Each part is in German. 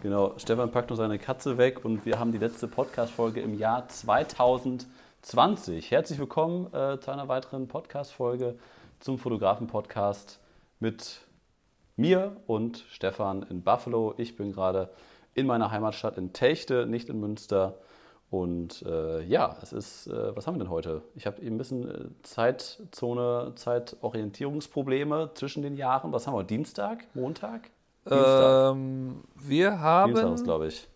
Genau, Stefan packt noch seine Katze weg und wir haben die letzte Podcast-Folge im Jahr 2020. Herzlich willkommen äh, zu einer weiteren Podcast-Folge zum Fotografen-Podcast mit mir und Stefan in Buffalo. Ich bin gerade in meiner Heimatstadt in Techte, nicht in Münster. Und äh, ja, es ist, äh, was haben wir denn heute? Ich habe eben ein bisschen äh, Zeitzone, Zeitorientierungsprobleme zwischen den Jahren. Was haben wir? Dienstag? Montag? Ähm, wir haben. Dienstag, glaube ich.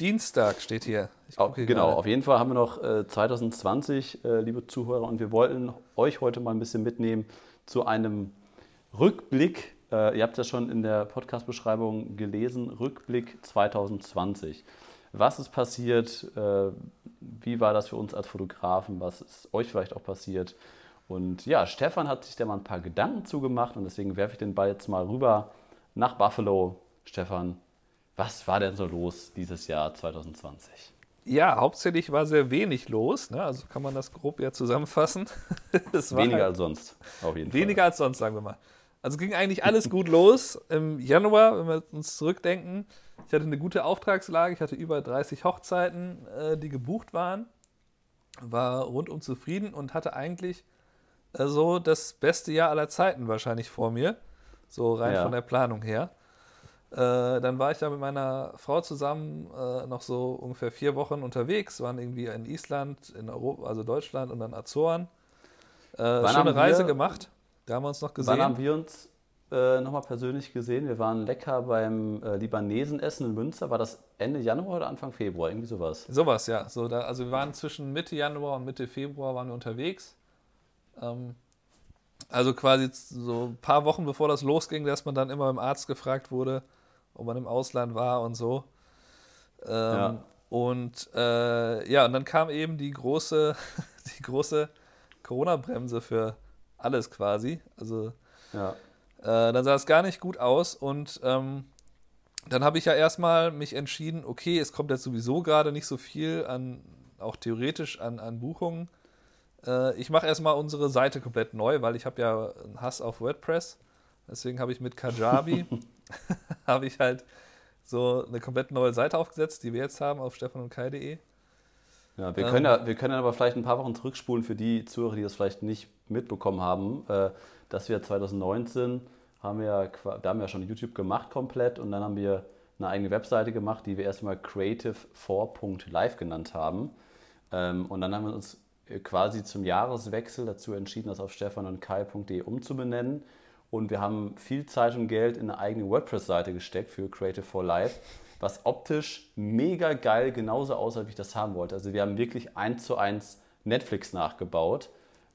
Dienstag steht hier. Auch, genau, gerade. auf jeden Fall haben wir noch äh, 2020, äh, liebe Zuhörer, und wir wollten euch heute mal ein bisschen mitnehmen zu einem Rückblick. Äh, ihr habt es ja schon in der Podcast-Beschreibung gelesen, Rückblick 2020. Was ist passiert? Äh, wie war das für uns als Fotografen? Was ist euch vielleicht auch passiert? Und ja, Stefan hat sich da mal ein paar Gedanken zugemacht und deswegen werfe ich den Ball jetzt mal rüber nach Buffalo. Stefan, was war denn so los dieses Jahr 2020? Ja, hauptsächlich war sehr wenig los. Ne? Also kann man das grob ja zusammenfassen. weniger halt als sonst, auf jeden Fall. Weniger als sonst, sagen wir mal. Also ging eigentlich alles gut los. Im Januar, wenn wir uns zurückdenken, ich hatte eine gute Auftragslage. Ich hatte über 30 Hochzeiten, äh, die gebucht waren. War rundum zufrieden und hatte eigentlich äh, so das beste Jahr aller Zeiten wahrscheinlich vor mir so rein ja. von der Planung her. Äh, dann war ich da mit meiner Frau zusammen äh, noch so ungefähr vier Wochen unterwegs, waren irgendwie in Island, in Europa, also Deutschland und dann Azoren. Äh, schöne Reise wir, gemacht. Da haben wir uns noch gesehen. Wann haben wir uns äh, nochmal persönlich gesehen? Wir waren lecker beim äh, Libanesen essen in Münster. War das Ende Januar oder Anfang Februar? Irgendwie sowas. Sowas, ja. So, da, also wir waren zwischen Mitte Januar und Mitte Februar waren wir unterwegs. Ähm, also quasi so ein paar Wochen bevor das losging, dass man dann immer beim Arzt gefragt wurde, ob man im Ausland war und so. Ähm, ja. Und äh, ja, und dann kam eben die große, die große Corona-Bremse für alles quasi. Also ja. äh, dann sah es gar nicht gut aus und ähm, dann habe ich ja erstmal mich entschieden, okay, es kommt jetzt sowieso gerade nicht so viel an, auch theoretisch an, an Buchungen. Äh, ich mache erstmal unsere Seite komplett neu, weil ich habe ja einen Hass auf WordPress. Deswegen habe ich mit Kajabi habe ich halt so eine komplett neue Seite aufgesetzt, die wir jetzt haben auf stefanundkai.de. Ja, wir, ähm, können ja, wir können aber vielleicht ein paar Wochen zurückspulen für die Zuhörer, die das vielleicht nicht mitbekommen haben, äh, dass wir 2019 haben wir, da haben wir schon YouTube gemacht komplett und dann haben wir eine eigene Webseite gemacht, die wir erstmal creative4.live genannt haben. Ähm, und dann haben wir uns quasi zum Jahreswechsel dazu entschieden, das auf stefanundkai.de umzubenennen. Und wir haben viel Zeit und Geld in eine eigene WordPress-Seite gesteckt für Creative for Life, was optisch mega geil genauso aussah, wie ich das haben wollte. Also wir haben wirklich eins zu eins Netflix nachgebaut,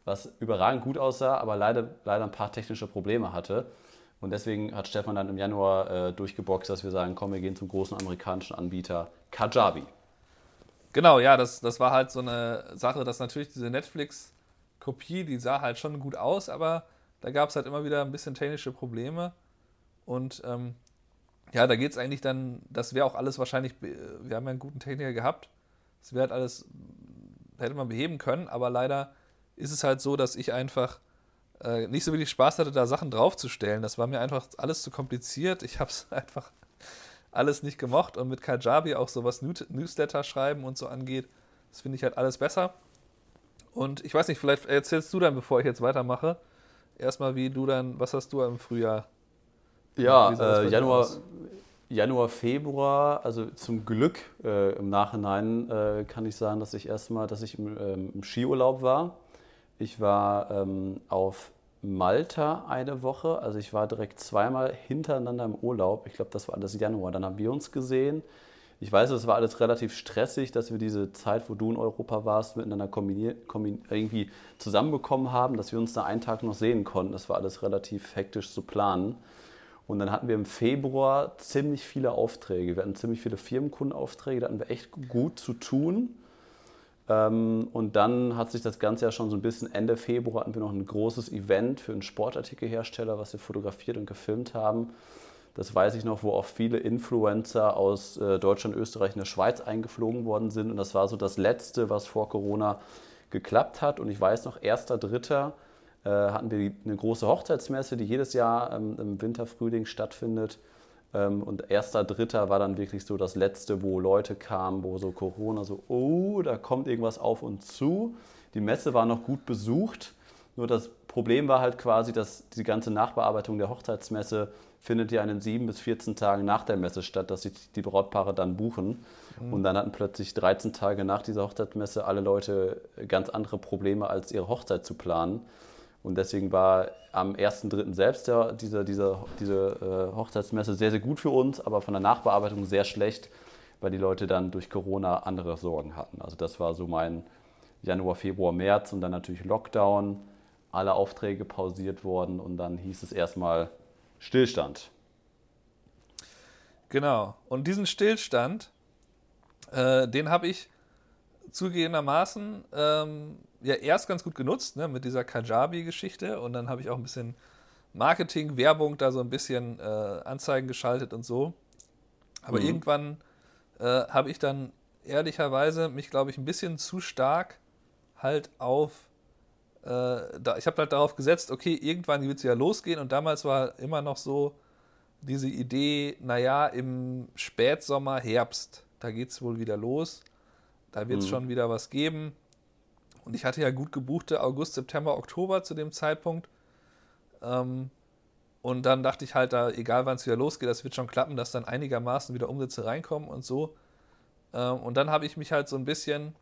was überragend gut aussah, aber leider, leider ein paar technische Probleme hatte. Und deswegen hat Stefan dann im Januar äh, durchgeboxt, dass wir sagen, komm, wir gehen zum großen amerikanischen Anbieter Kajabi. Genau, ja, das, das war halt so eine Sache, dass natürlich diese Netflix-Kopie, die sah halt schon gut aus, aber da gab es halt immer wieder ein bisschen technische Probleme. Und ähm, ja, da geht es eigentlich dann, das wäre auch alles wahrscheinlich, wir haben ja einen guten Techniker gehabt, das wäre halt alles, hätte man beheben können, aber leider ist es halt so, dass ich einfach äh, nicht so wirklich Spaß hatte, da Sachen draufzustellen. Das war mir einfach alles zu kompliziert. Ich habe es einfach alles nicht gemocht und mit Kajabi auch so was Newsletter schreiben und so angeht, das finde ich halt alles besser. Und ich weiß nicht, vielleicht erzählst du dann, bevor ich jetzt weitermache, erstmal, wie du dann, was hast du im Frühjahr? Ja, äh, Januar, Januar, Februar, also zum Glück äh, im Nachhinein äh, kann ich sagen, dass ich erstmal, dass ich im, ähm, im Skiurlaub war. Ich war ähm, auf Malta eine Woche. Also ich war direkt zweimal hintereinander im Urlaub. Ich glaube, das war alles Januar. Dann haben wir uns gesehen. Ich weiß, es war alles relativ stressig, dass wir diese Zeit, wo du in Europa warst, miteinander irgendwie zusammenbekommen haben, dass wir uns da einen Tag noch sehen konnten. Das war alles relativ hektisch zu planen. Und dann hatten wir im Februar ziemlich viele Aufträge. Wir hatten ziemlich viele Firmenkundenaufträge, da hatten wir echt gut zu tun. Ähm, und dann hat sich das Ganze ja schon so ein bisschen Ende Februar hatten wir noch ein großes Event für einen Sportartikelhersteller, was wir fotografiert und gefilmt haben. Das weiß ich noch, wo auch viele Influencer aus äh, Deutschland, Österreich und der Schweiz eingeflogen worden sind. Und das war so das Letzte, was vor Corona geklappt hat. Und ich weiß noch, 1.3. Äh, hatten wir eine große Hochzeitsmesse, die jedes Jahr ähm, im Winter, Frühling stattfindet und erster, dritter war dann wirklich so das letzte, wo Leute kamen, wo so Corona so, oh, da kommt irgendwas auf uns zu. Die Messe war noch gut besucht. Nur das Problem war halt quasi, dass die ganze Nachbearbeitung der Hochzeitsmesse findet ja in den sieben bis 14 Tagen nach der Messe statt, dass sich die Brautpaare dann buchen. Mhm. Und dann hatten plötzlich 13 Tage nach dieser Hochzeitsmesse alle Leute ganz andere Probleme, als ihre Hochzeit zu planen. Und deswegen war am 1.3. selbst ja, diese, diese, diese äh, Hochzeitsmesse sehr, sehr gut für uns, aber von der Nachbearbeitung sehr schlecht, weil die Leute dann durch Corona andere Sorgen hatten. Also das war so mein Januar, Februar, März und dann natürlich Lockdown, alle Aufträge pausiert worden und dann hieß es erstmal Stillstand. Genau. Und diesen Stillstand, äh, den habe ich zugegebenermaßen ähm, ja erst ganz gut genutzt, ne, mit dieser Kajabi-Geschichte. Und dann habe ich auch ein bisschen Marketing, Werbung, da so ein bisschen äh, Anzeigen geschaltet und so. Aber mhm. irgendwann äh, habe ich dann ehrlicherweise mich, glaube ich, ein bisschen zu stark halt auf. Äh, da, ich habe halt darauf gesetzt, okay, irgendwann wird es ja losgehen. Und damals war immer noch so diese Idee, naja, im Spätsommer, Herbst, da geht es wohl wieder los. Da wird es mhm. schon wieder was geben. Und ich hatte ja gut gebuchte August, September, Oktober zu dem Zeitpunkt. Ähm, und dann dachte ich halt, da, egal wann es wieder losgeht, das wird schon klappen, dass dann einigermaßen wieder Umsätze reinkommen und so. Ähm, und dann habe ich mich halt so ein bisschen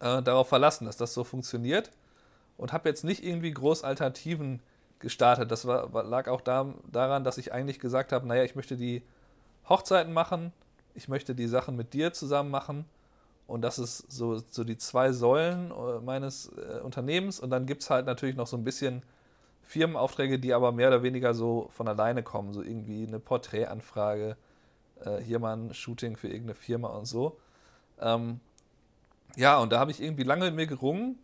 äh, darauf verlassen, dass das so funktioniert. Und habe jetzt nicht irgendwie groß Alternativen gestartet. Das war, lag auch da, daran, dass ich eigentlich gesagt habe, naja, ich möchte die Hochzeiten machen, ich möchte die Sachen mit dir zusammen machen und das ist so, so die zwei Säulen äh, meines äh, Unternehmens. Und dann gibt es halt natürlich noch so ein bisschen Firmenaufträge, die aber mehr oder weniger so von alleine kommen. So irgendwie eine Porträtanfrage, äh, hier mal ein Shooting für irgendeine Firma und so. Ähm, ja, und da habe ich irgendwie lange mit mir gerungen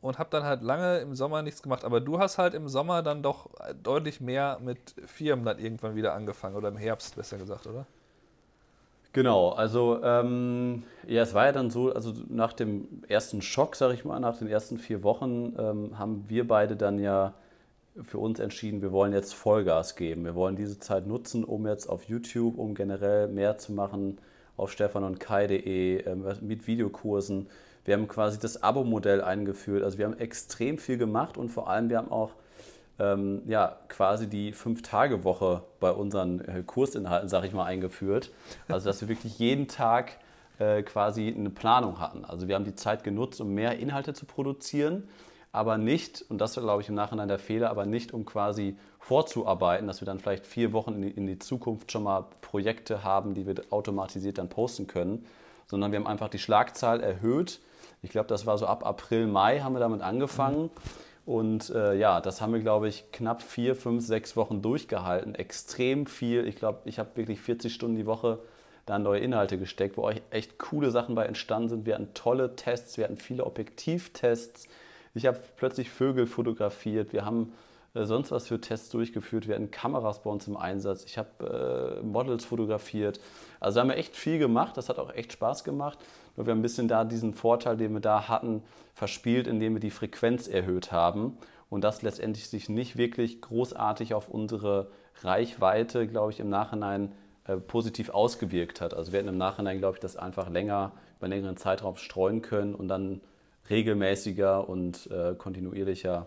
und habe dann halt lange im Sommer nichts gemacht. Aber du hast halt im Sommer dann doch deutlich mehr mit Firmen dann irgendwann wieder angefangen oder im Herbst, besser gesagt, oder? Genau, also ähm, ja, es war ja dann so, also nach dem ersten Schock, sage ich mal, nach den ersten vier Wochen ähm, haben wir beide dann ja für uns entschieden, wir wollen jetzt Vollgas geben. Wir wollen diese Zeit nutzen, um jetzt auf YouTube, um generell mehr zu machen auf stefan und kai.de äh, mit Videokursen. Wir haben quasi das Abo-Modell eingeführt. Also wir haben extrem viel gemacht und vor allem wir haben auch ähm, ja, quasi die Fünf-Tage-Woche bei unseren äh, Kursinhalten, sage ich mal, eingeführt. Also, dass wir wirklich jeden Tag äh, quasi eine Planung hatten. Also, wir haben die Zeit genutzt, um mehr Inhalte zu produzieren, aber nicht, und das war, glaube ich, im Nachhinein der Fehler, aber nicht, um quasi vorzuarbeiten, dass wir dann vielleicht vier Wochen in die, in die Zukunft schon mal Projekte haben, die wir automatisiert dann posten können, sondern wir haben einfach die Schlagzahl erhöht. Ich glaube, das war so ab April, Mai haben wir damit angefangen. Mhm und äh, ja, das haben wir, glaube ich, knapp vier, fünf, sechs Wochen durchgehalten. Extrem viel. Ich glaube, ich habe wirklich 40 Stunden die Woche da neue Inhalte gesteckt, wo euch echt coole Sachen bei entstanden sind. Wir hatten tolle Tests, wir hatten viele Objektivtests. Ich habe plötzlich Vögel fotografiert. Wir haben sonst was für Tests durchgeführt. Hatten Kameras bei uns im Einsatz. Ich habe äh, Models fotografiert. Also haben wir echt viel gemacht. Das hat auch echt Spaß gemacht. Nur wir haben ein bisschen da diesen Vorteil, den wir da hatten, verspielt, indem wir die Frequenz erhöht haben und das letztendlich sich nicht wirklich großartig auf unsere Reichweite, glaube ich, im Nachhinein äh, positiv ausgewirkt hat. Also wir hätten im Nachhinein, glaube ich, das einfach länger, über einen längeren Zeitraum streuen können und dann regelmäßiger und äh, kontinuierlicher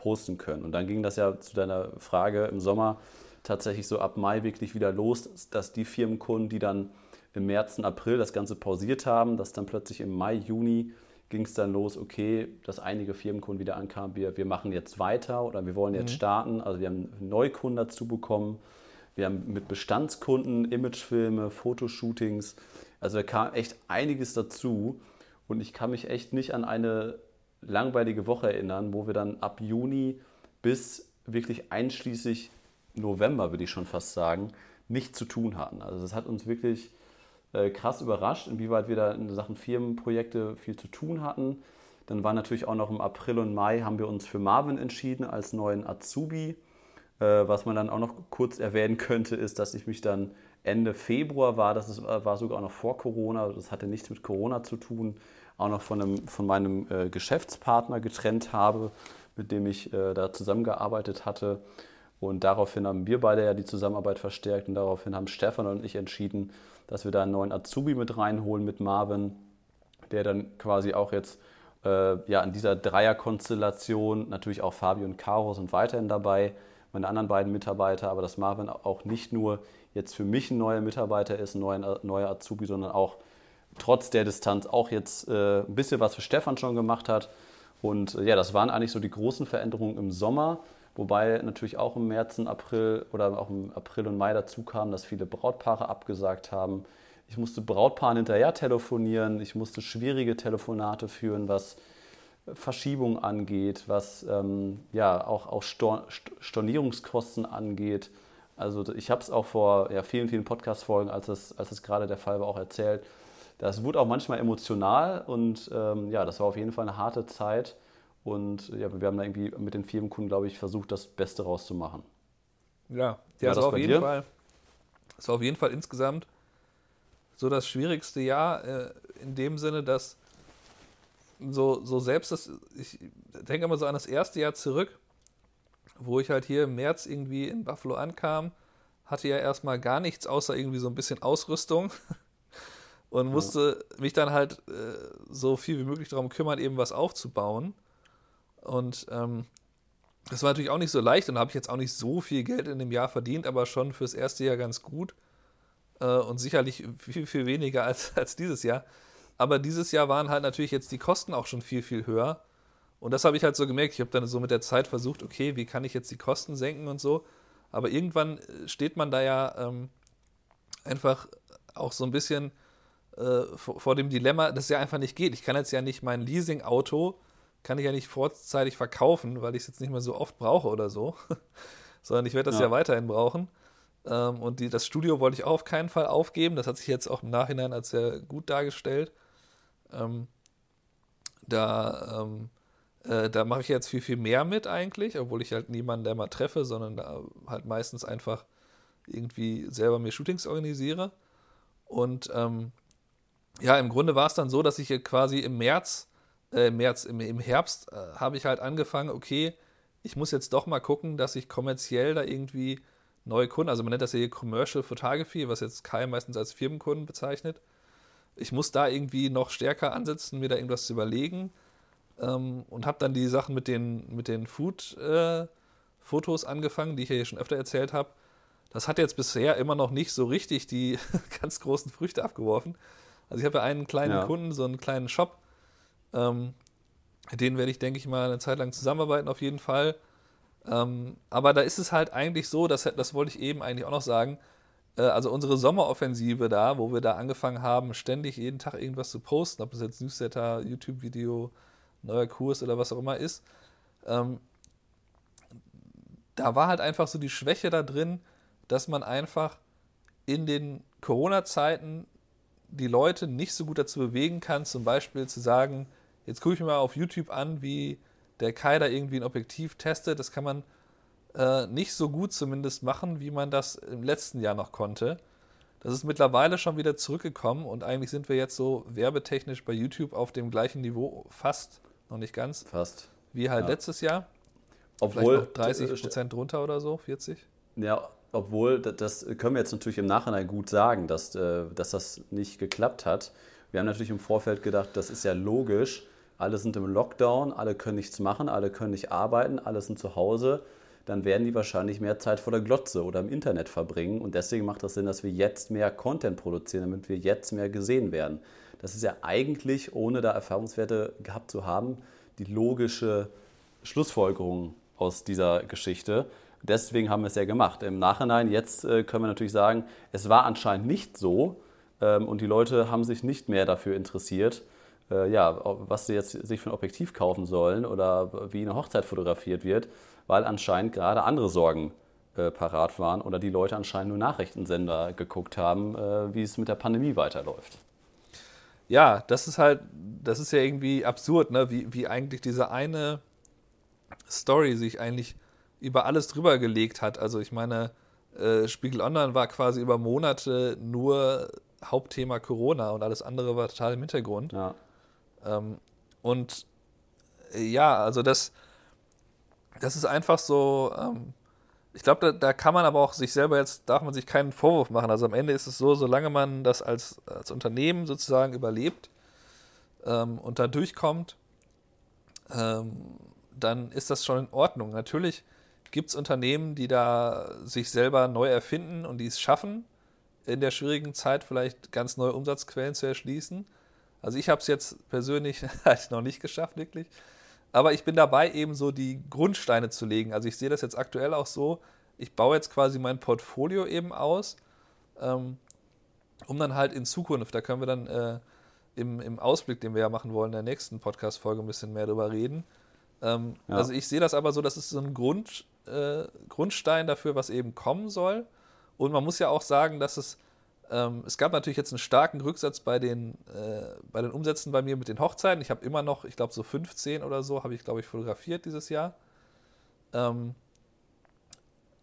posten können. Und dann ging das ja zu deiner Frage im Sommer tatsächlich so ab Mai wirklich wieder los, dass die Firmenkunden, die dann im März und April das Ganze pausiert haben, dass dann plötzlich im Mai, Juni ging es dann los, okay, dass einige Firmenkunden wieder ankamen, wir, wir machen jetzt weiter oder wir wollen jetzt mhm. starten. Also wir haben Neukunden dazu bekommen. Wir haben mit Bestandskunden Imagefilme, Fotoshootings. Also da kam echt einiges dazu. Und ich kann mich echt nicht an eine langweilige Woche erinnern, wo wir dann ab Juni bis wirklich einschließlich November, würde ich schon fast sagen, nichts zu tun hatten. Also das hat uns wirklich äh, krass überrascht, inwieweit wir da in Sachen Firmenprojekte viel zu tun hatten. Dann war natürlich auch noch im April und Mai haben wir uns für Marvin entschieden als neuen Azubi. Äh, was man dann auch noch kurz erwähnen könnte, ist, dass ich mich dann Ende Februar war, das ist, äh, war sogar auch noch vor Corona, das hatte nichts mit Corona zu tun, auch noch von, einem, von meinem äh, Geschäftspartner getrennt habe, mit dem ich äh, da zusammengearbeitet hatte. Und daraufhin haben wir beide ja die Zusammenarbeit verstärkt und daraufhin haben Stefan und ich entschieden, dass wir da einen neuen Azubi mit reinholen mit Marvin, der dann quasi auch jetzt äh, ja, in dieser Dreierkonstellation, natürlich auch Fabio und Caro sind weiterhin dabei, meine anderen beiden Mitarbeiter, aber dass Marvin auch nicht nur jetzt für mich ein neuer Mitarbeiter ist, ein neuer, neuer Azubi, sondern auch trotz der Distanz auch jetzt äh, ein bisschen was für Stefan schon gemacht hat. Und äh, ja, das waren eigentlich so die großen Veränderungen im Sommer. Wobei natürlich auch im März und April oder auch im April und Mai dazu kam, dass viele Brautpaare abgesagt haben. Ich musste Brautpaaren hinterher telefonieren, ich musste schwierige Telefonate führen, was Verschiebung angeht, was ähm, ja auch, auch Stor Stornierungskosten angeht. Also ich habe es auch vor ja, vielen, vielen Podcast-Folgen, als es, als es gerade der Fall war, auch erzählt. Das wurde auch manchmal emotional und ähm, ja, das war auf jeden Fall eine harte Zeit. Und ja, wir haben da irgendwie mit den Firmenkunden, glaube ich, versucht, das Beste rauszumachen. Ja, ja das war auf jeden dir? Fall. Das war auf jeden Fall insgesamt so das schwierigste Jahr äh, in dem Sinne, dass so, so selbst das, ich denke immer so an das erste Jahr zurück, wo ich halt hier im März irgendwie in Buffalo ankam, hatte ja erstmal gar nichts außer irgendwie so ein bisschen Ausrüstung und musste ja. mich dann halt äh, so viel wie möglich darum kümmern, eben was aufzubauen. Und ähm, das war natürlich auch nicht so leicht und habe ich jetzt auch nicht so viel Geld in dem Jahr verdient, aber schon fürs erste Jahr ganz gut. Äh, und sicherlich viel, viel weniger als, als dieses Jahr. Aber dieses Jahr waren halt natürlich jetzt die Kosten auch schon viel, viel höher. Und das habe ich halt so gemerkt. Ich habe dann so mit der Zeit versucht, okay, wie kann ich jetzt die Kosten senken und so. Aber irgendwann steht man da ja ähm, einfach auch so ein bisschen äh, vor, vor, dem Dilemma, dass es ja einfach nicht geht. Ich kann jetzt ja nicht mein Leasing-Auto kann ich ja nicht vorzeitig verkaufen, weil ich es jetzt nicht mehr so oft brauche oder so, sondern ich werde das ja. ja, weiterhin brauchen. Ähm, und die, das Studio wollte ich auch auf keinen Fall aufgeben. Das hat sich jetzt auch im Nachhinein als sehr gut dargestellt. Ähm, da ähm, äh, da mache ich jetzt viel, viel mehr mit eigentlich, obwohl ich halt niemanden der mal treffe, sondern da halt meistens einfach irgendwie selber mir Shootings organisiere. Und ähm, ja, im Grunde war es dann so, dass ich quasi im März äh, März, im, im Herbst äh, habe ich halt angefangen, okay, ich muss jetzt doch mal gucken, dass ich kommerziell da irgendwie neue Kunden, also man nennt das ja hier Commercial Photography, was jetzt Kai meistens als Firmenkunden bezeichnet. Ich muss da irgendwie noch stärker ansetzen, mir da irgendwas zu überlegen ähm, und habe dann die Sachen mit den, mit den Food-Fotos äh, angefangen, die ich ja hier schon öfter erzählt habe. Das hat jetzt bisher immer noch nicht so richtig die ganz großen Früchte abgeworfen. Also ich habe ja einen kleinen ja. Kunden, so einen kleinen Shop, ähm, den werde ich, denke ich mal, eine Zeit lang zusammenarbeiten, auf jeden Fall. Ähm, aber da ist es halt eigentlich so, das, das wollte ich eben eigentlich auch noch sagen, äh, also unsere Sommeroffensive da, wo wir da angefangen haben, ständig jeden Tag irgendwas zu posten, ob das jetzt Newsletter, YouTube-Video, neuer Kurs oder was auch immer ist, ähm, da war halt einfach so die Schwäche da drin, dass man einfach in den Corona-Zeiten die Leute nicht so gut dazu bewegen kann, zum Beispiel zu sagen, Jetzt gucke ich mir mal auf YouTube an, wie der Kai da irgendwie ein Objektiv testet. Das kann man äh, nicht so gut zumindest machen, wie man das im letzten Jahr noch konnte. Das ist mittlerweile schon wieder zurückgekommen und eigentlich sind wir jetzt so werbetechnisch bei YouTube auf dem gleichen Niveau, fast, noch nicht ganz. Fast. Wie halt ja. letztes Jahr. Obwohl. 30 Prozent drunter oder so, 40? Ja, obwohl, das können wir jetzt natürlich im Nachhinein gut sagen, dass, äh, dass das nicht geklappt hat. Wir haben natürlich im Vorfeld gedacht, das ist ja logisch, alle sind im Lockdown, alle können nichts machen, alle können nicht arbeiten, alle sind zu Hause, dann werden die wahrscheinlich mehr Zeit vor der Glotze oder im Internet verbringen. Und deswegen macht das Sinn, dass wir jetzt mehr Content produzieren, damit wir jetzt mehr gesehen werden. Das ist ja eigentlich, ohne da Erfahrungswerte gehabt zu haben, die logische Schlussfolgerung aus dieser Geschichte. Deswegen haben wir es ja gemacht. Im Nachhinein, jetzt äh, können wir natürlich sagen, es war anscheinend nicht so ähm, und die Leute haben sich nicht mehr dafür interessiert äh, ja, was sie jetzt sich für ein Objektiv kaufen sollen oder wie eine Hochzeit fotografiert wird, weil anscheinend gerade andere Sorgen äh, parat waren oder die Leute anscheinend nur Nachrichtensender geguckt haben, wie es mit der Pandemie weiterläuft. Ja, das ist halt, das ist ja irgendwie absurd, ne? wie, wie eigentlich diese eine Story sich eigentlich über alles drüber gelegt hat. Also ich meine, äh, Spiegel Online war quasi über Monate nur Hauptthema Corona und alles andere war total im Hintergrund. Ja. Ähm, und äh, ja, also das, das ist einfach so, ähm, ich glaube, da, da, kann man aber auch sich selber jetzt, darf man sich keinen Vorwurf machen. Also am Ende ist es so, solange man das als, als Unternehmen sozusagen überlebt ähm, und da durchkommt, ähm, dann ist das schon in Ordnung. Natürlich gibt es Unternehmen, die da sich selber neu erfinden und die es schaffen, in der schwierigen Zeit vielleicht ganz neue Umsatzquellen zu erschließen. Also ich habe es jetzt persönlich halt noch nicht geschafft, wirklich. Aber ich bin dabei, eben so die Grundsteine zu legen. Also ich sehe das jetzt aktuell auch so, ich baue jetzt quasi mein Portfolio eben aus, ähm, um dann halt in Zukunft, da können wir dann äh, im, im Ausblick, den wir ja machen wollen, in der nächsten Podcast-Folge ein bisschen mehr drüber reden. Ähm, ja. Also ich sehe das aber so, das ist so ein Grund, äh, Grundstein dafür, was eben kommen soll. Und man muss ja auch sagen, dass es ähm, es gab natürlich jetzt einen starken Rücksatz bei den, äh, bei den Umsätzen bei mir mit den Hochzeiten. Ich habe immer noch, ich glaube, so 15 oder so habe ich, glaube ich, fotografiert dieses Jahr. Ähm,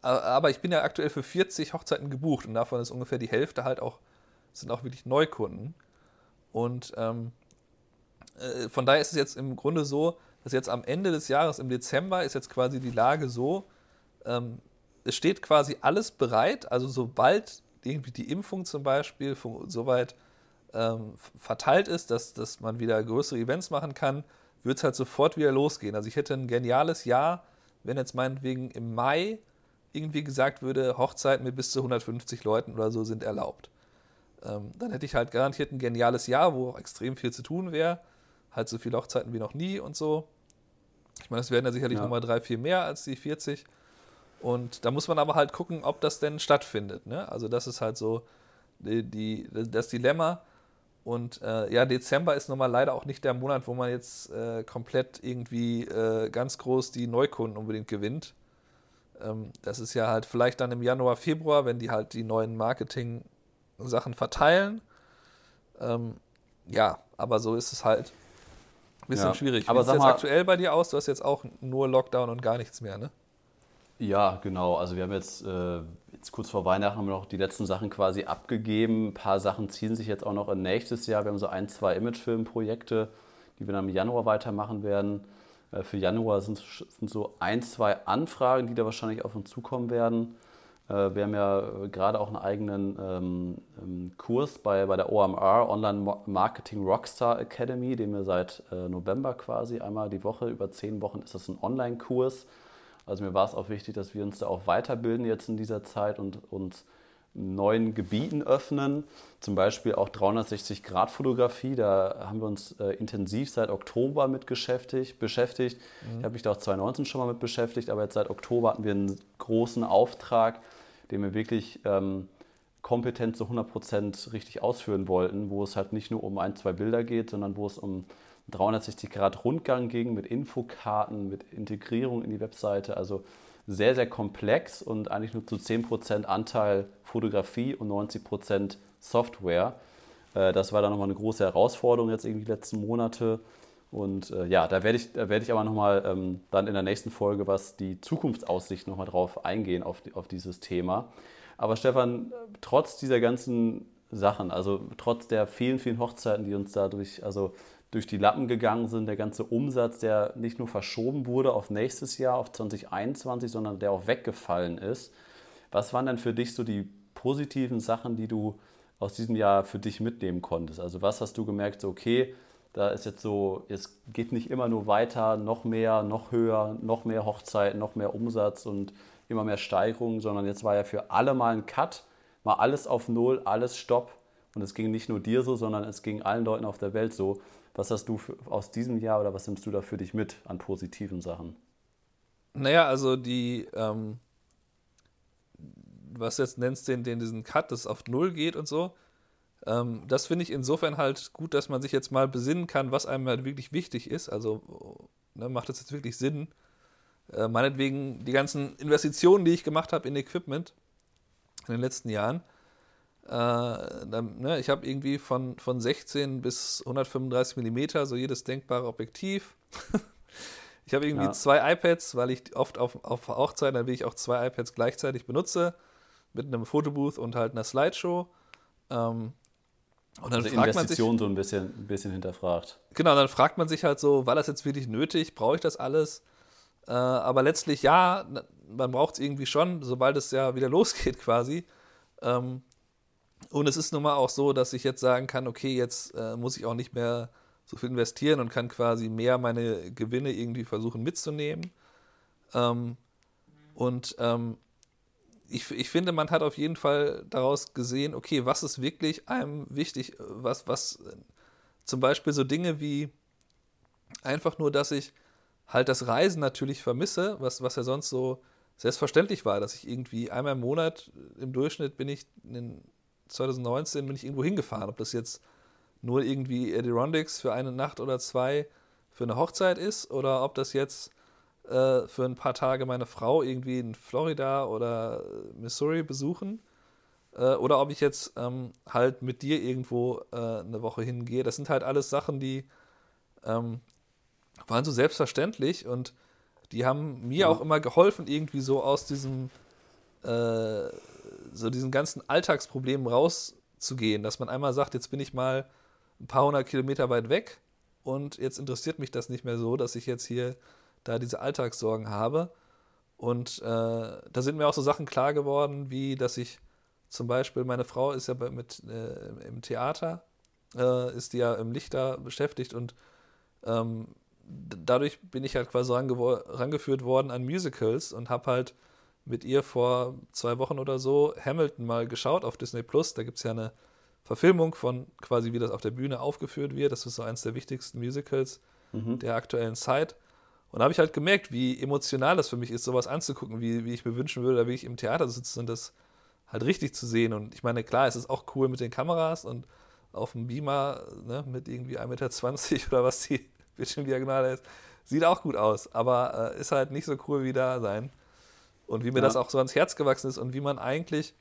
aber ich bin ja aktuell für 40 Hochzeiten gebucht und davon ist ungefähr die Hälfte halt auch, sind auch wirklich Neukunden. Und ähm, äh, von daher ist es jetzt im Grunde so, dass jetzt am Ende des Jahres, im Dezember, ist jetzt quasi die Lage so, ähm, es steht quasi alles bereit. Also sobald irgendwie die Impfung zum Beispiel soweit ähm, verteilt ist, dass, dass man wieder größere Events machen kann, wird es halt sofort wieder losgehen. Also ich hätte ein geniales Jahr, wenn jetzt meinetwegen im Mai irgendwie gesagt würde, Hochzeiten mit bis zu 150 Leuten oder so sind erlaubt. Ähm, dann hätte ich halt garantiert ein geniales Jahr, wo auch extrem viel zu tun wäre. Halt so viele Hochzeiten wie noch nie und so. Ich meine, es werden ja sicherlich ja. nochmal drei, vier mehr als die 40. Und da muss man aber halt gucken, ob das denn stattfindet. Ne? Also das ist halt so die, die das Dilemma. Und äh, ja, Dezember ist nun mal leider auch nicht der Monat, wo man jetzt äh, komplett irgendwie äh, ganz groß die Neukunden unbedingt gewinnt. Ähm, das ist ja halt vielleicht dann im Januar, Februar, wenn die halt die neuen Marketing-Sachen verteilen. Ähm, ja, aber so ist es halt. Bisschen ja. schwierig. Aber Wie sieht es aktuell bei dir aus? Du hast jetzt auch nur Lockdown und gar nichts mehr, ne? Ja, genau. Also wir haben jetzt, äh, jetzt kurz vor Weihnachten haben wir noch die letzten Sachen quasi abgegeben. Ein paar Sachen ziehen sich jetzt auch noch in nächstes Jahr. Wir haben so ein, zwei Imagefilmprojekte, die wir dann im Januar weitermachen werden. Äh, für Januar sind, sind so ein, zwei Anfragen, die da wahrscheinlich auf uns zukommen werden. Äh, wir haben ja äh, gerade auch einen eigenen ähm, ähm, Kurs bei, bei der OMR, Online Marketing Rockstar Academy, den wir seit äh, November quasi einmal die Woche, über zehn Wochen ist das ein Online-Kurs also mir war es auch wichtig, dass wir uns da auch weiterbilden jetzt in dieser Zeit und uns neuen Gebieten öffnen. Zum Beispiel auch 360-Grad-Fotografie. Da haben wir uns äh, intensiv seit Oktober mit beschäftigt. beschäftigt. Mhm. Ich habe mich da auch 2019 schon mal mit beschäftigt, aber jetzt seit Oktober hatten wir einen großen Auftrag, den wir wirklich ähm, kompetent zu 100% richtig ausführen wollten, wo es halt nicht nur um ein, zwei Bilder geht, sondern wo es um 360 Grad Rundgang ging mit Infokarten, mit Integrierung in die Webseite. Also sehr, sehr komplex und eigentlich nur zu 10% Anteil Fotografie und 90% Software. Äh, das war dann nochmal eine große Herausforderung jetzt irgendwie die letzten Monate. Und äh, ja, da werde ich, da werde ich aber nochmal ähm, dann in der nächsten Folge, was die Zukunftsaussicht nochmal drauf eingehen, auf, die, auf dieses Thema. Aber Stefan, trotz dieser ganzen Sachen, also trotz der vielen, vielen Hochzeiten, die uns dadurch, also durch die Lappen gegangen sind. Der ganze Umsatz, der nicht nur verschoben wurde auf nächstes Jahr, auf 2021, sondern der auch weggefallen ist. Was waren denn für dich so die positiven Sachen, die du aus diesem Jahr für dich mitnehmen konntest? Also was hast du gemerkt, so okay, da ist jetzt so, es geht nicht immer nur weiter, noch mehr, noch höher, noch mehr Hochzeiten, noch mehr Umsatz und immer mehr Steigerungen, sondern jetzt war ja für alle mal ein Cut, mal alles auf Null, alles Stopp. Und es ging nicht nur dir so, sondern es ging allen Leuten auf der Welt so. Was hast du für, aus diesem Jahr oder was nimmst du da für dich mit an positiven Sachen? Naja, also die, ähm, was du jetzt nennst, den, den diesen Cut, das auf Null geht und so, ähm, das finde ich insofern halt gut, dass man sich jetzt mal besinnen kann, was einem halt wirklich wichtig ist. Also ne, macht das jetzt wirklich Sinn? Äh, meinetwegen die ganzen Investitionen, die ich gemacht habe in Equipment in den letzten Jahren, äh, dann, ne, ich habe irgendwie von, von 16 bis 135 Millimeter so jedes denkbare Objektiv. ich habe irgendwie ja. zwei iPads, weil ich oft auf, auf Hochzeiten, dann will ich auch zwei iPads gleichzeitig benutze, mit einem Fotobooth und halt einer Slideshow. Ähm, und dann also fragt Investition man sich, so ein bisschen, ein bisschen hinterfragt. Genau, dann fragt man sich halt so, war das jetzt wirklich nötig? Brauche ich das alles? Äh, aber letztlich ja, man braucht es irgendwie schon, sobald es ja wieder losgeht quasi. Ähm, und es ist nun mal auch so, dass ich jetzt sagen kann, okay, jetzt äh, muss ich auch nicht mehr so viel investieren und kann quasi mehr meine Gewinne irgendwie versuchen mitzunehmen. Ähm, und ähm, ich, ich finde, man hat auf jeden Fall daraus gesehen, okay, was ist wirklich einem wichtig, was, was zum Beispiel so Dinge wie einfach nur, dass ich halt das Reisen natürlich vermisse, was, was ja sonst so selbstverständlich war, dass ich irgendwie einmal im Monat im Durchschnitt bin ich in 2019 bin ich irgendwo hingefahren, ob das jetzt nur irgendwie Adirondacks für eine Nacht oder zwei für eine Hochzeit ist oder ob das jetzt äh, für ein paar Tage meine Frau irgendwie in Florida oder Missouri besuchen äh, oder ob ich jetzt ähm, halt mit dir irgendwo äh, eine Woche hingehe. Das sind halt alles Sachen, die ähm, waren so selbstverständlich und die haben mir ja. auch immer geholfen, irgendwie so aus diesem äh, so diesen ganzen Alltagsproblemen rauszugehen, dass man einmal sagt, jetzt bin ich mal ein paar hundert Kilometer weit weg und jetzt interessiert mich das nicht mehr so, dass ich jetzt hier da diese Alltagssorgen habe. Und äh, da sind mir auch so Sachen klar geworden, wie dass ich zum Beispiel, meine Frau ist ja bei, mit äh, im Theater, äh, ist die ja im Lichter beschäftigt und ähm, dadurch bin ich halt quasi rangeführt worden an Musicals und habe halt mit ihr vor zwei Wochen oder so Hamilton mal geschaut auf Disney Plus. Da gibt es ja eine Verfilmung von quasi, wie das auf der Bühne aufgeführt wird. Das ist so eines der wichtigsten Musicals mhm. der aktuellen Zeit. Und da habe ich halt gemerkt, wie emotional das für mich ist, sowas anzugucken, wie, wie ich mir wünschen würde, da will ich im Theater sitzen und das halt richtig zu sehen. Und ich meine, klar, es ist auch cool mit den Kameras und auf dem Beamer ne, mit irgendwie 1,20 Meter oder was die Bildschirmdiagonale ist. Sieht auch gut aus, aber äh, ist halt nicht so cool wie da sein. Und wie mir ja. das auch so ans Herz gewachsen ist und wie man eigentlich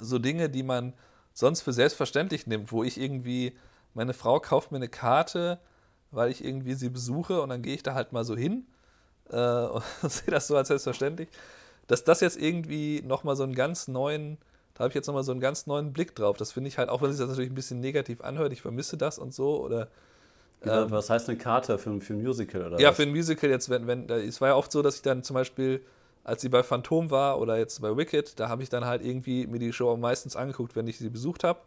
so Dinge, die man sonst für selbstverständlich nimmt, wo ich irgendwie, meine Frau kauft mir eine Karte, weil ich irgendwie sie besuche und dann gehe ich da halt mal so hin äh, und sehe das so als selbstverständlich, dass das jetzt irgendwie nochmal so einen ganz neuen, da habe ich jetzt nochmal so einen ganz neuen Blick drauf. Das finde ich halt, auch wenn sich das natürlich ein bisschen negativ anhört, ich vermisse das und so oder ähm, was heißt eine Karte für, für ein Musical? Oder ja, was? für ein Musical jetzt, wenn, wenn, es war ja oft so, dass ich dann zum Beispiel als sie bei Phantom war oder jetzt bei Wicked, da habe ich dann halt irgendwie mir die Show meistens angeguckt, wenn ich sie besucht habe.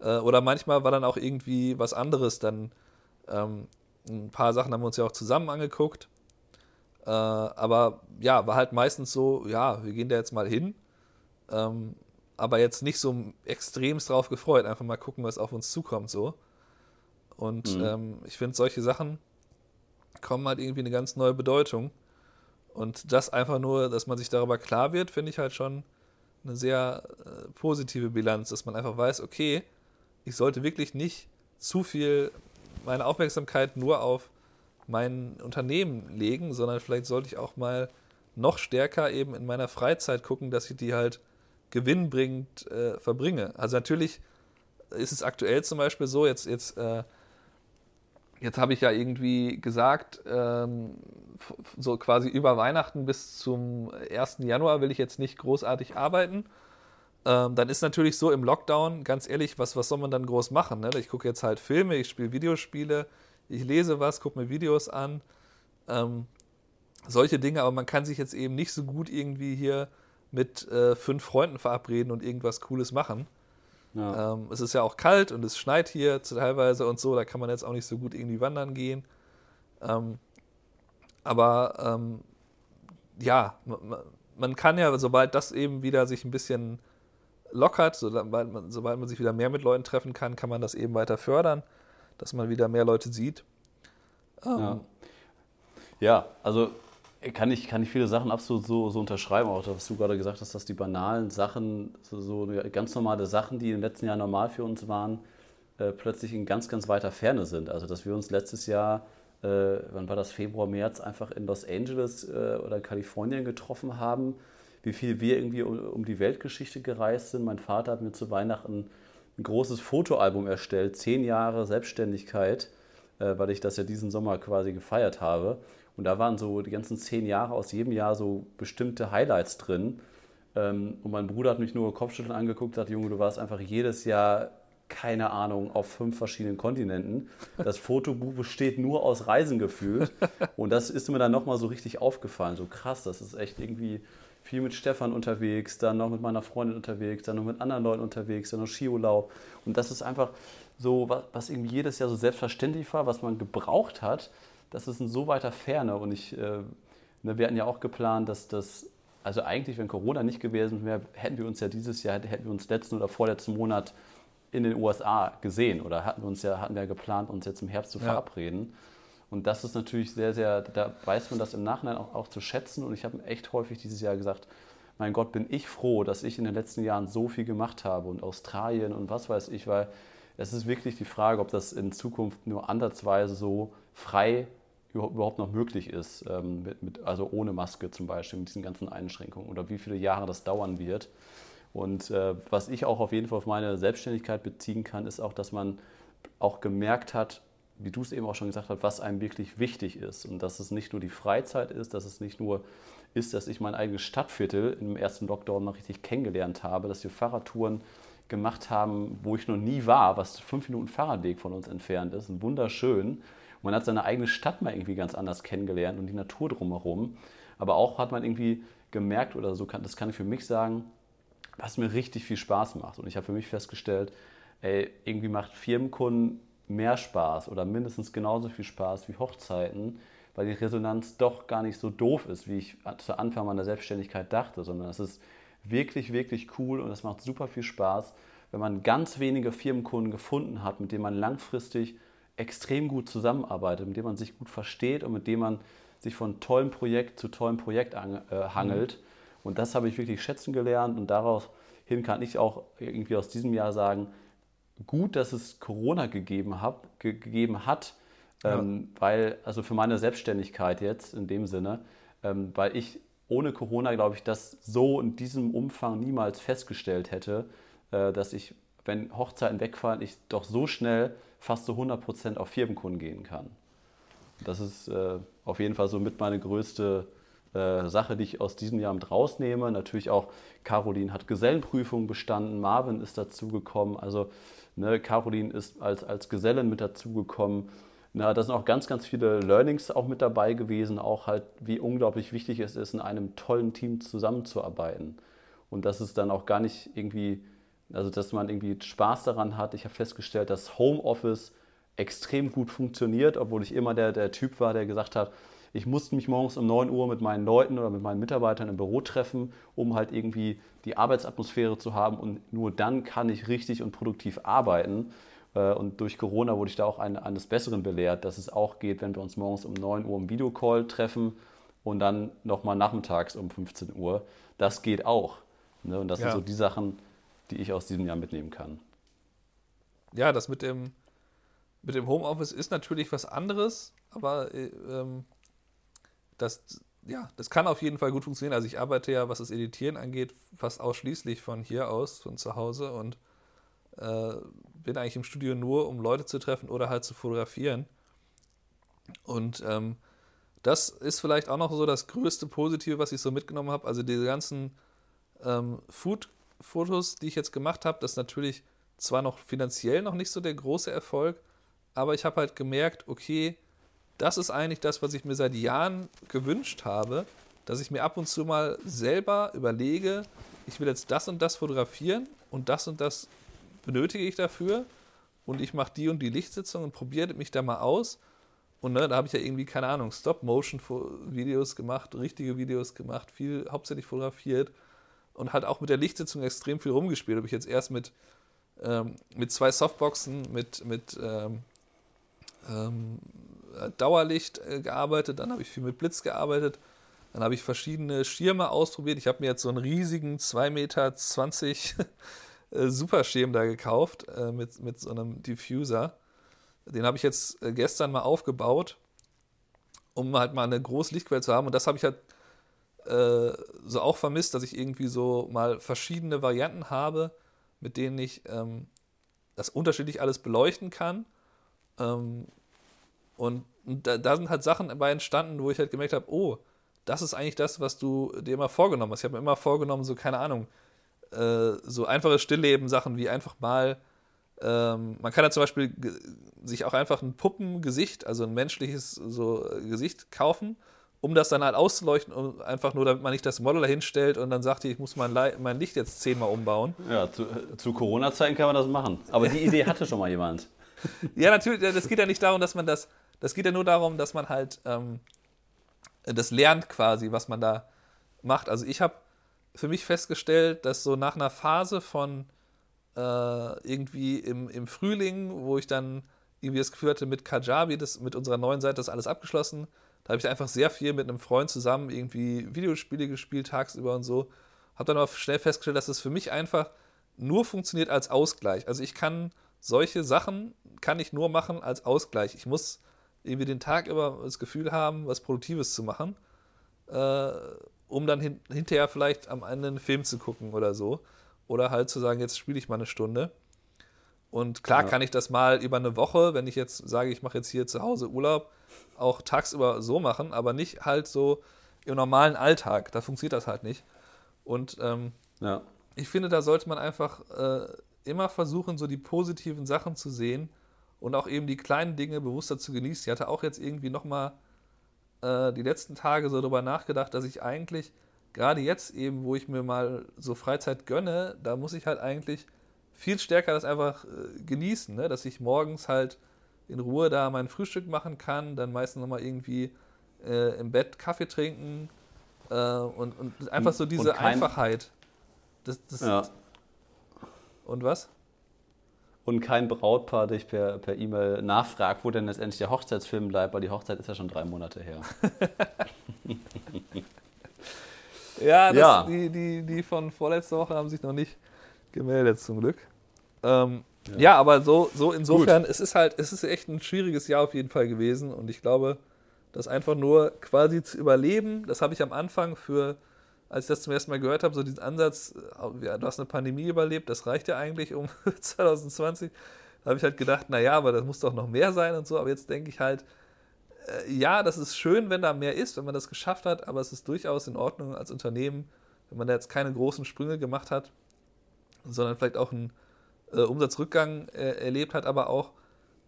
Äh, oder manchmal war dann auch irgendwie was anderes. Dann ähm, ein paar Sachen haben wir uns ja auch zusammen angeguckt. Äh, aber ja, war halt meistens so, ja, wir gehen da jetzt mal hin. Ähm, aber jetzt nicht so extremst drauf gefreut. Einfach mal gucken, was auf uns zukommt so. Und mhm. ähm, ich finde, solche Sachen kommen halt irgendwie eine ganz neue Bedeutung. Und das einfach nur, dass man sich darüber klar wird, finde ich halt schon eine sehr äh, positive Bilanz, dass man einfach weiß, okay, ich sollte wirklich nicht zu viel meine Aufmerksamkeit nur auf mein Unternehmen legen, sondern vielleicht sollte ich auch mal noch stärker eben in meiner Freizeit gucken, dass ich die halt gewinnbringend äh, verbringe. Also natürlich ist es aktuell zum Beispiel so, jetzt, jetzt äh, Jetzt habe ich ja irgendwie gesagt, ähm, so quasi über Weihnachten bis zum 1. Januar will ich jetzt nicht großartig arbeiten. Ähm, dann ist natürlich so im Lockdown, ganz ehrlich, was, was soll man dann groß machen? Ne? Ich gucke jetzt halt Filme, ich spiele Videospiele, ich lese was, gucke mir Videos an. Ähm, solche Dinge, aber man kann sich jetzt eben nicht so gut irgendwie hier mit äh, fünf Freunden verabreden und irgendwas Cooles machen. Ja. Ähm, es ist ja auch kalt und es schneit hier teilweise und so, da kann man jetzt auch nicht so gut irgendwie wandern gehen. Ähm, aber ähm, ja, man, man, kann ja, sobald das eben wieder sich ein bisschen lockert, sobald man, sobald man sich wieder mehr mit Leuten treffen kann, kann man das eben weiter fördern, dass man wieder mehr Leute sieht. Ja. Ähm, ja, also kann ich, kann ich viele Sachen absolut so, so unterschreiben, auch was du gerade gesagt hast, dass die banalen Sachen, so, so ganz normale Sachen, die im letzten Jahr normal für uns waren, äh, plötzlich in ganz, ganz weiter Ferne sind. Also dass wir uns letztes Jahr, äh, wann war das, Februar, März, einfach in Los Angeles äh, oder Kalifornien getroffen haben, wie viel wir irgendwie um, die Weltgeschichte gereist sind. Mein Vater hat mir zu Weihnachten ein großes Fotoalbum erstellt, zehn Jahre Selbstständigkeit, äh, weil ich das ja diesen Sommer quasi gefeiert habe. Und da waren so die ganzen zehn Jahre aus jedem Jahr so bestimmte Highlights drin. Ähm, und mein Bruder hat mich nur Kopfschütteln angeguckt gesagt, Junge, du warst einfach jedes Jahr keine Ahnung, auf fünf verschiedenen Kontinenten. Das Fotobuch besteht nur aus Reisen gefühlt. Und das ist mir dann nochmal so richtig aufgefallen. So krass, das ist echt irgendwie viel mit Stefan unterwegs, dann noch mit meiner Freundin unterwegs, dann noch mit anderen Leuten unterwegs, dann noch Skiurlaub. Und das ist einfach so, was, irgendwie jedes Jahr so selbstverständlich war, was man gebraucht hat. Das ist in so weiter Ferne. Und ich, äh, ne, wir hatten ja auch geplant, dass das, also eigentlich, wenn Corona nicht gewesen wäre, hätten wir uns ja dieses Jahr, hätten wir uns letzten oder vorletzten Monat in den USA gesehen oder hatten wir uns ja, hatten wir geplant, uns jetzt im Herbst zu verabreden. Und das ist natürlich sehr, sehr, da weiß man das im Nachhinein auch, auch zu schätzen. Und ich habe echt häufig dieses Jahr gesagt, mein Gott, bin ich froh, dass ich in den letzten Jahren so viel gemacht habe und Australien und was weiß ich, weil es ist wirklich die Frage, ob das in Zukunft nur ansatzweise so frei überhaupt noch möglich ist, ähm, mit, mit, also ohne Maske zum Beispiel, mit diesen ganzen Einschränkungen oder wie viele Jahre das dauern wird. Und äh, was ich auch auf jeden Fall auf meine Selbstständigkeit beziehen kann, ist auch, dass man auch gemerkt hat, wie du es eben auch schon gesagt hast, was einem wirklich wichtig ist. Und dass es nicht nur die Freizeit ist, dass es nicht nur ist, dass ich mein eigenes Stadtviertel im ersten Lockdown noch richtig kennengelernt habe, dass wir Fahrradtouren gemacht haben, wo ich noch nie war, was fünf Minuten Fahrradweg von uns entfernt ist, wunderschön. Man hat seine eigene Stadt mal irgendwie ganz anders kennengelernt und die Natur drumherum. Aber auch hat man irgendwie gemerkt, oder so kann, das kann ich für mich sagen, was mir richtig viel Spaß macht. Und ich habe für mich festgestellt, ey, irgendwie macht Firmenkunden mehr Spaß oder mindestens genauso viel Spaß wie Hochzeiten, weil die Resonanz doch gar nicht so doof ist, wie ich zu Anfang meiner Selbstständigkeit dachte, sondern es ist wirklich, wirklich cool und es macht super viel Spaß, wenn man ganz wenige Firmenkunden gefunden hat, mit denen man langfristig extrem gut zusammenarbeitet, mit denen man sich gut versteht und mit denen man sich von tollem Projekt zu tollem Projekt äh, hangelt. Mhm. Und das habe ich wirklich schätzen gelernt und daraufhin kann ich auch irgendwie aus diesem Jahr sagen, gut, dass es Corona gegeben, hab, ge gegeben hat, ja. ähm, weil, also für meine Selbstständigkeit jetzt in dem Sinne, ähm, weil ich ohne Corona, glaube ich, das so in diesem Umfang niemals festgestellt hätte, äh, dass ich, wenn Hochzeiten wegfallen, ich doch so schnell fast so 100% auf Firmenkunden gehen kann. Das ist äh, auf jeden Fall so mit meine größte äh, Sache, die ich aus diesem Jahr mit rausnehme. Natürlich auch, Caroline hat Gesellenprüfung bestanden, Marvin ist dazugekommen. Also ne, Caroline ist als, als Gesellin mit dazugekommen. Na, da sind auch ganz, ganz viele Learnings auch mit dabei gewesen, auch halt, wie unglaublich wichtig es ist, in einem tollen Team zusammenzuarbeiten. Und dass es dann auch gar nicht irgendwie, also dass man irgendwie Spaß daran hat. Ich habe festgestellt, dass Homeoffice extrem gut funktioniert, obwohl ich immer der, der Typ war, der gesagt hat, ich musste mich morgens um 9 Uhr mit meinen Leuten oder mit meinen Mitarbeitern im Büro treffen, um halt irgendwie die Arbeitsatmosphäre zu haben und nur dann kann ich richtig und produktiv arbeiten. Äh, und durch Corona wurde ich da auch eines Besseren belehrt, dass es auch geht, wenn wir uns morgens um 9 Uhr im Videocall treffen und dann nochmal nachmittags um 15 Uhr. Das geht auch. Ne? Und das ja. sind so die Sachen, die ich aus diesem Jahr mitnehmen kann. Ja, das mit dem, mit dem Homeoffice ist natürlich was anderes, aber äh, ähm, das, ja, das kann auf jeden Fall gut funktionieren. Also ich arbeite ja, was das Editieren angeht, fast ausschließlich von hier aus, von zu Hause und äh, bin eigentlich im Studio nur, um Leute zu treffen oder halt zu fotografieren. Und ähm, das ist vielleicht auch noch so das größte Positive, was ich so mitgenommen habe. Also diese ganzen ähm, Food-Fotos, die ich jetzt gemacht habe, das ist natürlich zwar noch finanziell noch nicht so der große Erfolg, aber ich habe halt gemerkt, okay, das ist eigentlich das, was ich mir seit Jahren gewünscht habe, dass ich mir ab und zu mal selber überlege, ich will jetzt das und das fotografieren und das und das benötige ich dafür und ich mache die und die Lichtsitzung und probiere mich da mal aus. Und ne, da habe ich ja irgendwie, keine Ahnung, Stop-Motion-Videos gemacht, richtige Videos gemacht, viel hauptsächlich fotografiert und halt auch mit der Lichtsitzung extrem viel rumgespielt. Habe ich jetzt erst mit, ähm, mit zwei Softboxen, mit, mit ähm, ähm, äh, Dauerlicht äh, gearbeitet, dann habe ich viel mit Blitz gearbeitet, dann habe ich verschiedene Schirme ausprobiert. Ich habe mir jetzt so einen riesigen 2,20 Meter äh, Superschirm da gekauft mit, mit so einem Diffuser. Den habe ich jetzt gestern mal aufgebaut, um halt mal eine große Lichtquelle zu haben. Und das habe ich halt äh, so auch vermisst, dass ich irgendwie so mal verschiedene Varianten habe, mit denen ich ähm, das unterschiedlich alles beleuchten kann. Ähm, und da, da, sind halt Sachen dabei entstanden, wo ich halt gemerkt habe, oh, das ist eigentlich das, was du dir immer vorgenommen hast. Ich habe mir immer vorgenommen, so keine Ahnung, äh, so einfache Stillleben-Sachen wie einfach mal ähm, man kann ja zum Beispiel sich auch einfach ein Puppengesicht, also ein menschliches so äh, Gesicht kaufen, um das dann halt auszuleuchten, um einfach nur, damit man nicht das Model dahin stellt und dann sagt, ich muss mein, mein Licht jetzt zehnmal umbauen. Ja, zu, zu Corona-Zeiten kann man das machen. Aber die Idee hatte schon mal jemand. ja, natürlich, das geht ja nicht darum, dass man das, das geht ja nur darum, dass man halt ähm, das lernt quasi, was man da macht. Also ich habe für mich festgestellt, dass so nach einer Phase von äh, irgendwie im, im Frühling, wo ich dann irgendwie das Gefühl hatte, mit Kajabi, das, mit unserer neuen Seite, ist alles abgeschlossen. Da habe ich einfach sehr viel mit einem Freund zusammen irgendwie Videospiele gespielt, tagsüber und so. Habe dann aber schnell festgestellt, dass es für mich einfach nur funktioniert als Ausgleich. Also ich kann solche Sachen, kann ich nur machen als Ausgleich. Ich muss irgendwie den Tag über das Gefühl haben, was Produktives zu machen, äh, um dann hin, hinterher vielleicht am Ende einen Film zu gucken oder so. Oder halt zu sagen, jetzt spiele ich mal eine Stunde. Und klar ja. kann ich das mal über eine Woche, wenn ich jetzt sage, ich mache jetzt hier zu Hause Urlaub, auch tagsüber so machen, aber nicht halt so im normalen Alltag. Da funktioniert das halt nicht. Und ähm, ja. ich finde, da sollte man einfach äh, immer versuchen, so die positiven Sachen zu sehen und auch eben die kleinen Dinge bewusster zu genießen. Ich hatte auch jetzt irgendwie nochmal äh, die letzten Tage so darüber nachgedacht, dass ich eigentlich gerade jetzt eben, wo ich mir mal so Freizeit gönne, da muss ich halt eigentlich viel stärker das einfach äh, genießen, ne? dass ich morgens halt in Ruhe da mein Frühstück machen kann, dann meistens nochmal irgendwie äh, im Bett Kaffee trinken äh, und, und einfach so diese kein, Einfachheit. Das, das ja. Und was? Und kein Brautpaar dich per E-Mail per nachfragt, wo denn letztendlich der Hochzeitsfilm bleibt, weil die Hochzeit ist ja schon drei Monate her. ja, das, ja. Die, die, die von vorletzter Woche haben sich noch nicht gemeldet, zum Glück. Ähm, ja. ja. aber so, so insofern, Gut. es ist halt, es ist echt ein schwieriges Jahr auf jeden Fall gewesen und ich glaube, das einfach nur quasi zu überleben, das habe ich am Anfang für, als ich das zum ersten Mal gehört habe, so diesen Ansatz, äh, ja, du hast eine Pandemie überlebt, das reicht ja eigentlich um 2020. Da habe ich halt gedacht, naja, aber das muss doch noch mehr sein und so, aber jetzt denke ich halt, äh, ja, das ist schön, wenn da mehr ist, wenn man das geschafft hat, aber es ist durchaus in Ordnung als Unternehmen, wenn man da jetzt keine großen Sprünge gemacht hat, sondern vielleicht auch einen äh, Umsatzrückgang äh, erlebt hat, aber auch.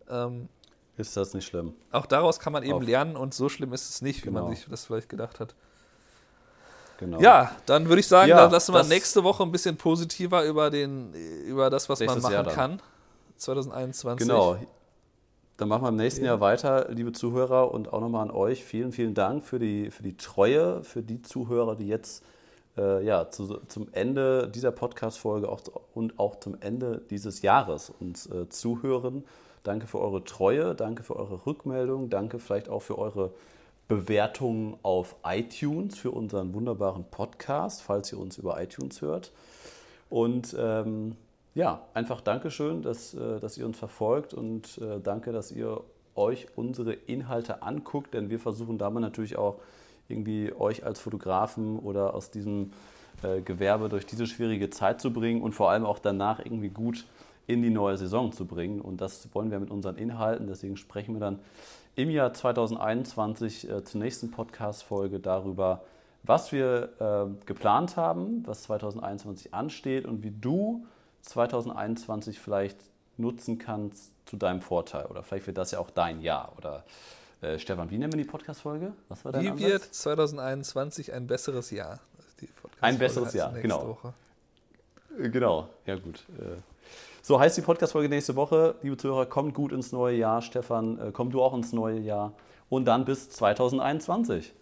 Ähm, ist das nicht schlimm? Auch daraus kann man eben Auf. lernen und so schlimm ist es nicht, wie genau. man sich das vielleicht gedacht hat. Genau. Ja, dann würde ich sagen, ja, dann lassen wir nächste Woche ein bisschen positiver über, den, über das, was man machen kann. 2021. Genau. Dann machen wir im nächsten ja. Jahr weiter, liebe Zuhörer, und auch nochmal an euch. Vielen, vielen Dank für die, für die Treue, für die Zuhörer, die jetzt äh, ja, zu, zum Ende dieser Podcast-Folge auch, und auch zum Ende dieses Jahres uns äh, zuhören. Danke für eure Treue, danke für eure Rückmeldung, danke vielleicht auch für eure Bewertungen auf iTunes für unseren wunderbaren Podcast, falls ihr uns über iTunes hört. Und ähm, ja, einfach Dankeschön, dass, äh, dass ihr uns verfolgt und äh, danke, dass ihr euch unsere Inhalte anguckt, denn wir versuchen damit natürlich auch irgendwie euch als Fotografen oder aus diesem äh, Gewerbe durch diese schwierige Zeit zu bringen und vor allem auch danach irgendwie gut in die neue Saison zu bringen. Und das wollen wir mit unseren Inhalten. Deswegen sprechen wir dann im Jahr 2021 äh, zur nächsten Podcast-Folge darüber, was wir äh, geplant haben, was 2021 ansteht und wie du 2021 vielleicht nutzen kannst zu deinem Vorteil. Oder vielleicht wird das ja auch dein Jahr. Oder äh, Stefan, wie nennen wir die Podcast-Folge? Was war dein Wie Ansatz? wird 2021 ein besseres Jahr? ein besseres Jahr, genau. Woche. Äh, genau, ja gut. So heißt die Podcast-Folge nächste Woche. Liebe Zuhörer, kommt gut ins neue Jahr. Stefan, äh, komm du auch ins neue Jahr. Und dann bis 2021.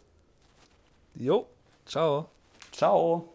Jo, ciao. Ciao.